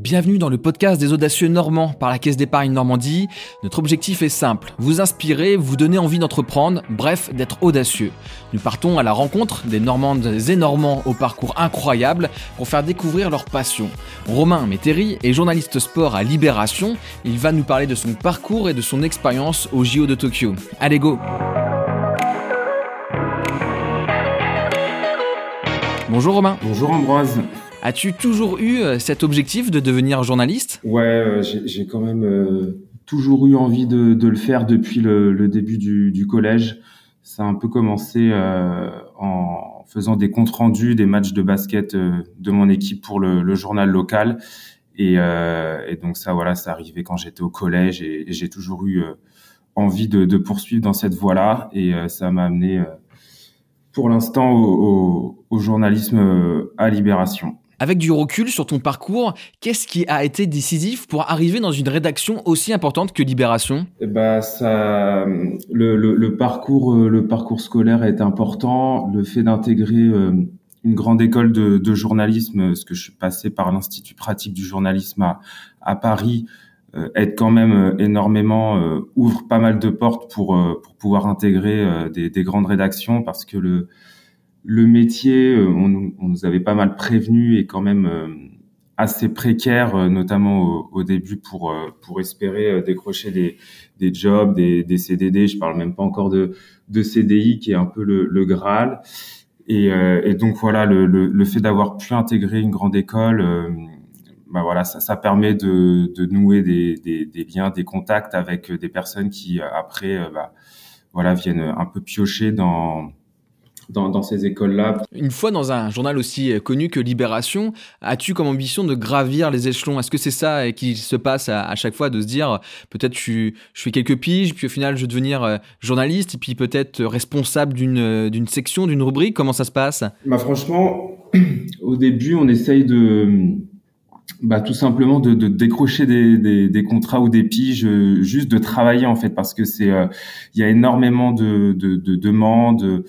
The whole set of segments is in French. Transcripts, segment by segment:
Bienvenue dans le podcast des audacieux normands par la Caisse d'épargne Normandie. Notre objectif est simple, vous inspirer, vous donner envie d'entreprendre, bref, d'être audacieux. Nous partons à la rencontre des Normandes et Normands au parcours incroyable pour faire découvrir leur passion. Romain Métairie est journaliste sport à Libération. Il va nous parler de son parcours et de son expérience au JO de Tokyo. Allez go Bonjour Romain. Bonjour Ambroise. As-tu toujours eu euh, cet objectif de devenir journaliste? Ouais, euh, j'ai quand même euh, toujours eu envie de, de le faire depuis le, le début du, du, collège. Ça a un peu commencé en faisant des comptes rendus des matchs de basket de mon équipe pour le, le journal local. Et, et, donc ça, voilà, ça arrivait quand j'étais au collège et, j'ai toujours eu envie de, de, poursuivre dans cette voie-là. Et ça m'a amené pour l'instant au, au, au, journalisme à Libération. Avec du recul sur ton parcours, qu'est-ce qui a été décisif pour arriver dans une rédaction aussi importante que Libération? Bah ça, le, parcours, euh, le parcours scolaire est important. Le fait d'intégrer euh, une grande école de, journalisme, ce que je suis passé par l'Institut pratique du journalisme à, Paris, euh, aide quand même énormément, ouvre pas mal de portes pour pour pouvoir intégrer des, des, grandes rédactions parce que le le métier, euh, on, on, nous avait pas mal prévenu, est quand même euh, assez précaire, euh, notamment au, au, début pour pour espérer décrocher des, des jobs, des, des, CDD. Je parle même pas encore de, de CDI, qui est un peu le, le Graal. Et, et, donc voilà, le, le, le fait d'avoir pu intégrer une grande école, bah voilà, ça, ça permet de, de nouer des, des, des, liens, des contacts avec des personnes qui après, bah, voilà, viennent un peu piocher dans dans, dans ces écoles-là. Une fois dans un journal aussi euh, connu que Libération, as-tu comme ambition de gravir les échelons? Est-ce que c'est ça qui se passe à, à, chaque fois de se dire peut-être je, je fais quelques piges, puis au final je vais devenir euh, journaliste, et puis peut-être responsable d'une euh, section, d'une rubrique? Comment ça se passe? Bah franchement, au début on essaye de bah, tout simplement de, de décrocher des, des, des, contrats ou des piges, juste de travailler en fait, parce que c'est, il y a énormément de, de, de demandes.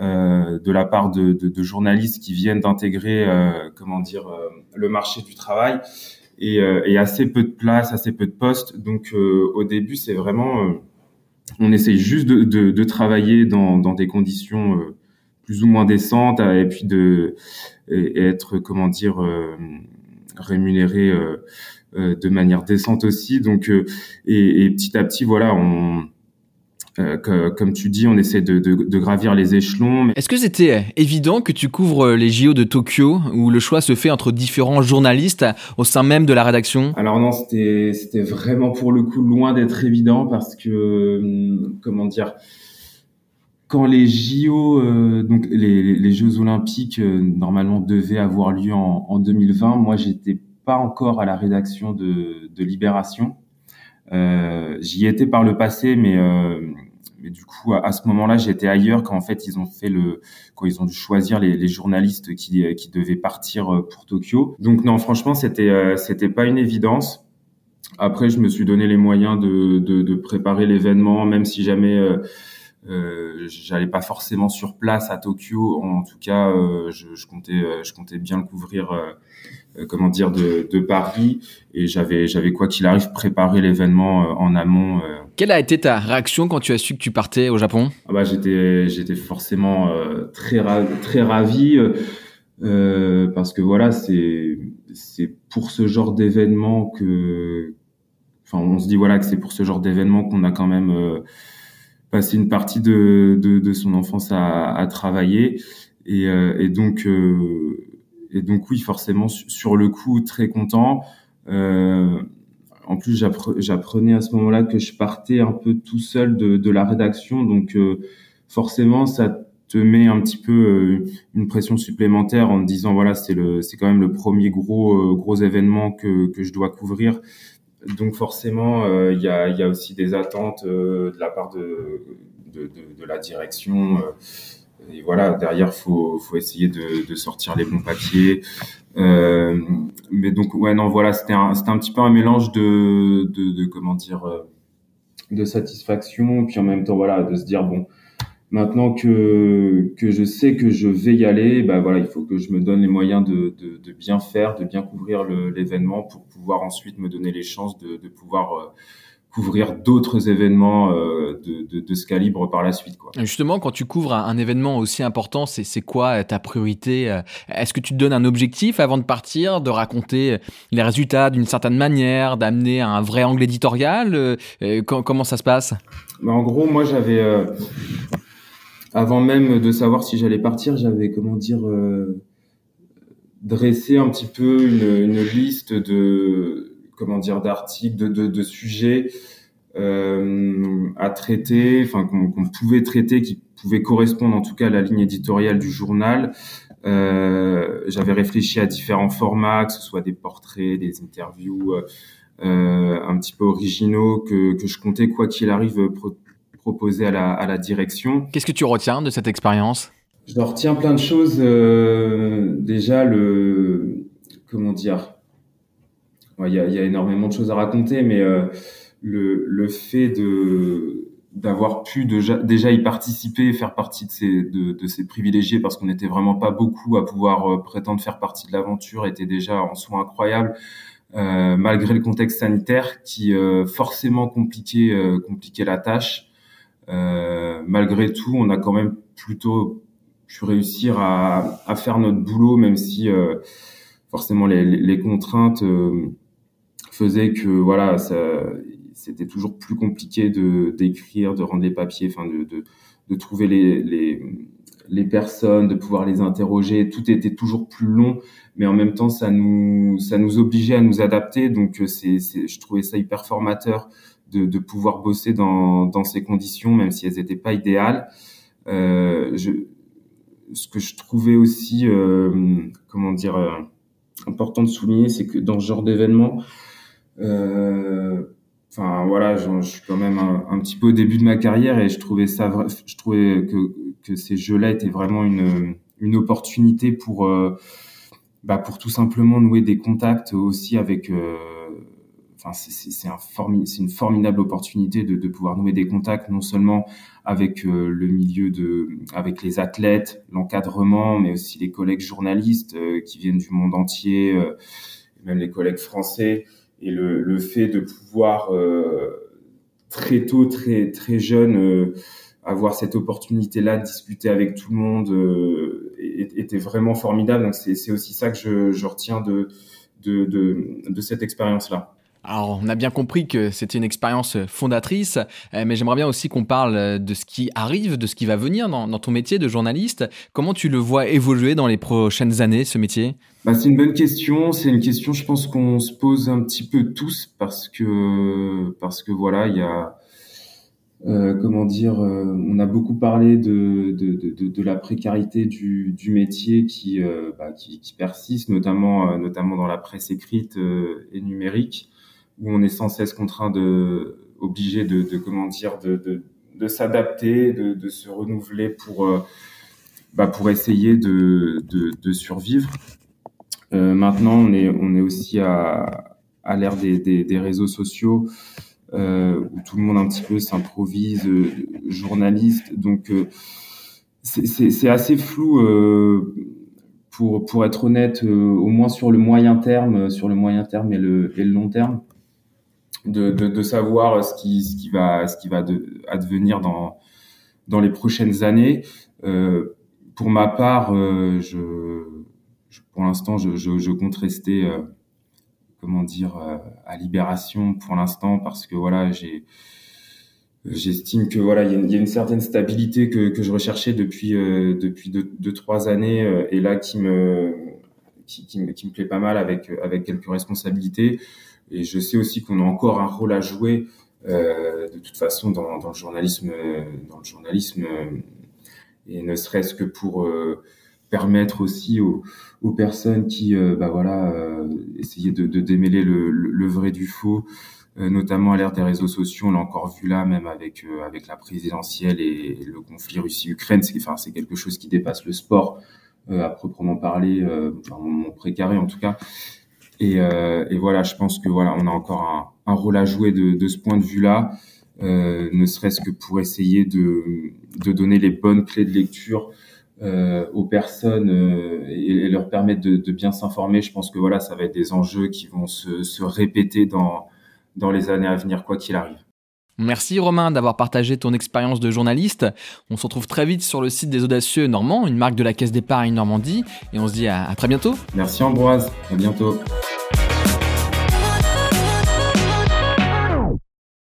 Euh, de la part de, de, de, journalistes qui viennent d'intégrer, euh, comment dire, euh, le marché du travail et, et, assez peu de place, assez peu de postes. Donc au début, c'est vraiment, on essaye juste de, de, de travailler dans, dans, des conditions plus ou moins décentes et puis de et, être, comment dire, rémunéré de manière décente aussi. Donc et, et petit à petit, voilà, on euh, que, comme tu dis, on essaie de, de, de gravir les échelons. Est-ce que c'était évident que tu couvres les JO de Tokyo, où le choix se fait entre différents journalistes au sein même de la rédaction? Alors non, c'était c'était vraiment pour le coup loin d'être évident parce que hum, comment dire quand les JO, euh, donc les, les, Jeux Olympiques euh, normalement devaient avoir lieu en, en 2020, moi j'étais pas encore à la rédaction de, de Libération. Euh, J'y étais par le passé, mais euh, mais du coup, à, ce moment-là, j'étais ailleurs quand en fait ils ont fait le, quand ils ont dû choisir les, les journalistes qui, qui devaient partir euh, pour Tokyo. Donc non, franchement, c'était euh, c'était pas une évidence. Après, je me suis donné les moyens de, de, de préparer l'événement, même si jamais euh, euh, j'allais pas forcément sur place à Tokyo. En tout cas, euh, je, je, comptais, je comptais bien le couvrir euh, comment dire de, de Paris et j'avais j'avais quoi qu'il arrive préparé l'événement euh, en amont. Euh. Quelle a été ta réaction quand tu as su que tu partais au Japon? Ah bah j'étais j'étais forcément très très ravi parce que voilà c'est c'est pour ce genre d'événement que enfin on se dit voilà que c'est pour ce genre d'événement qu'on a quand même passé une partie de, de, son enfance à, à travailler et, et donc et donc oui, forcément sur le coup très content. Euh, en plus, j'apprenais à ce moment-là que je partais un peu tout seul de, de la rédaction, donc euh, forcément ça te met un petit peu euh, une pression supplémentaire en disant voilà c'est le c'est quand même le premier gros euh, gros événement que que je dois couvrir. Donc forcément il y a y a aussi des attentes de la part de de, de, de la direction et voilà, derrière, faut, faut essayer de, de sortir les bons papiers. Euh, mais donc, ouais, non, voilà, c'était un, c'était un petit peu un mélange de, de, de comment dire, euh, de satisfaction, puis en même temps, voilà, de se dire bon, Maintenant que que je sais que je vais y aller, bah voilà, il faut que je me donne les moyens de, de, de bien faire, de bien couvrir l'événement pour pouvoir ensuite me donner les chances de, de pouvoir euh, couvrir d'autres événements euh, de, de, de, ce calibre par la suite. Quoi. Justement, quand tu couvres un, événement aussi important, c'est, c'est quoi ta priorité euh, Est-ce que tu te donnes un objectif avant de partir, de raconter les résultats d'une certaine manière, d'amener un vrai angle éditorial Comment ça se passe? Bah, En gros, moi j'avais avant même de savoir si j'allais partir, j'avais comment dire euh, dressé un petit peu une, une, liste de comment dire d'articles, de, de, de, sujets euh, à traiter, enfin qu'on pouvait traiter, qui pouvaient correspondre en tout cas à la ligne éditoriale du journal. Euh, j'avais réfléchi à différents formats, que ce soit des portraits, des interviews. Euh, un petit peu originaux que, que je comptais quoi qu'il arrive proposé à la, à la direction. Qu'est-ce que tu retiens de cette expérience? Je retiens plein de choses. Euh, déjà, le comment dire? Il y, a, y, a, énormément de choses à raconter, mais euh, le, le fait de d'avoir pu déjà, déjà y participer, faire partie de ces, de, de ces privilégiés, parce qu'on n'était vraiment pas beaucoup à pouvoir euh, prétendre faire partie de l'aventure, était déjà en soi incroyable. Euh, malgré le contexte sanitaire qui euh, forcément compliquait, euh, compliquait la tâche. Euh, malgré tout, on a quand même plutôt pu réussir à, à faire notre boulot, même si euh, forcément les, les contraintes euh, faisaient que voilà, c'était toujours plus compliqué de d'écrire, de rendre les papiers, enfin de, de, de trouver les, les, les personnes, de pouvoir les interroger. Tout était toujours plus long, mais en même temps, ça nous ça nous obligeait à nous adapter. Donc c'est, je trouvais ça hyper formateur de, pouvoir bosser dans, ces conditions, même si elles n'étaient pas idéales. Euh, ce que je trouvais aussi, euh, comment dire, euh, important de souligner, c'est que dans ce genre d'événement, enfin voilà, je, suis quand même un, petit peu au début de ma carrière et je trouvais ça, je trouvais que, ces jeux-là étaient vraiment une, opportunité pour, bah, pour tout simplement nouer des contacts aussi avec c'est un une formidable opportunité de, pouvoir nouer des contacts non seulement avec euh, le milieu de, avec les athlètes, l'encadrement, mais aussi les collègues journalistes euh, qui viennent du monde entier, euh, même les collègues français, et le, le fait de pouvoir très tôt, très très jeune, avoir cette opportunité-là de discuter avec tout le monde était vraiment formidable. Donc c'est aussi ça que je, je retiens de, de, de, de cette expérience-là. Alors, on a bien compris que c'était une expérience fondatrice, euh, mais j'aimerais bien aussi qu'on parle de ce qui arrive, de ce qui va venir dans, ton métier de journaliste. Comment tu le vois évoluer dans les prochaines années, ce métier? Bah, C'est une bonne question. C'est une question, je pense, qu'on se pose un petit peu tous parce que, parce que voilà, il y a, euh, comment dire, euh, on a beaucoup parlé de, de, de, de la précarité du, du métier qui, euh, bah, qui, qui, persiste, notamment, euh, notamment dans la presse écrite et numérique où on est sans cesse contraint de, obligé de, de comment dire, de, de, de s'adapter, de, de, se renouveler pour, euh, bah, pour essayer de, de, survivre. Euh, maintenant, on est, on est aussi à, à l'ère des, des, des, réseaux sociaux euh, où tout le monde un petit peu s'improvise euh, journaliste. Donc, euh, c'est assez flou. Pour, pour être honnête, au moins sur le moyen terme, sur le moyen terme et le, et le long terme de, de, de, savoir ce qui, ce qui va, ce qui va de, advenir dans, dans les prochaines années. Euh, pour ma part, euh, je, je, pour l'instant, je, je, je, compte rester, euh, comment dire, euh, à Libération pour l'instant parce que voilà, j'ai, j'estime que voilà, il y, a une certaine stabilité que, que je recherchais depuis euh, depuis deux, deux, trois années euh, et là qui me qui, qui, me, qui me plaît pas mal avec avec quelques responsabilités. Et je sais aussi qu'on a encore un rôle à jouer euh, de toute façon dans, dans, le journalisme, dans le journalisme, et ne serait-ce que pour euh, permettre aussi aux, aux personnes qui, euh, bah voilà, euh, essayer de, de démêler le, le, vrai du faux, euh, notamment à l'ère des réseaux sociaux. On l'a encore vu là, même avec euh, avec la présidentielle et, et le conflit Russie-Ukraine. C'est enfin, c'est quelque chose qui dépasse le sport à proprement parler, enfin, mon précaré en tout cas. Et, euh, et, voilà, je pense que voilà, on a encore un, un rôle à jouer de, de ce point de vue-là. ne serait-ce que pour essayer de, de donner les bonnes clés de lecture euh, aux personnes euh, et, leur permettre de, de bien s'informer. Je pense que voilà, ça va être des enjeux qui vont se, se répéter dans, dans les années à venir, quoi qu'il arrive. Merci Romain d'avoir partagé ton expérience de journaliste. On se retrouve très vite sur le site des Audacieux Normands, une marque de la Caisse d'épargne Normandie, et on se dit à, à très bientôt. Merci Ambroise, à bientôt.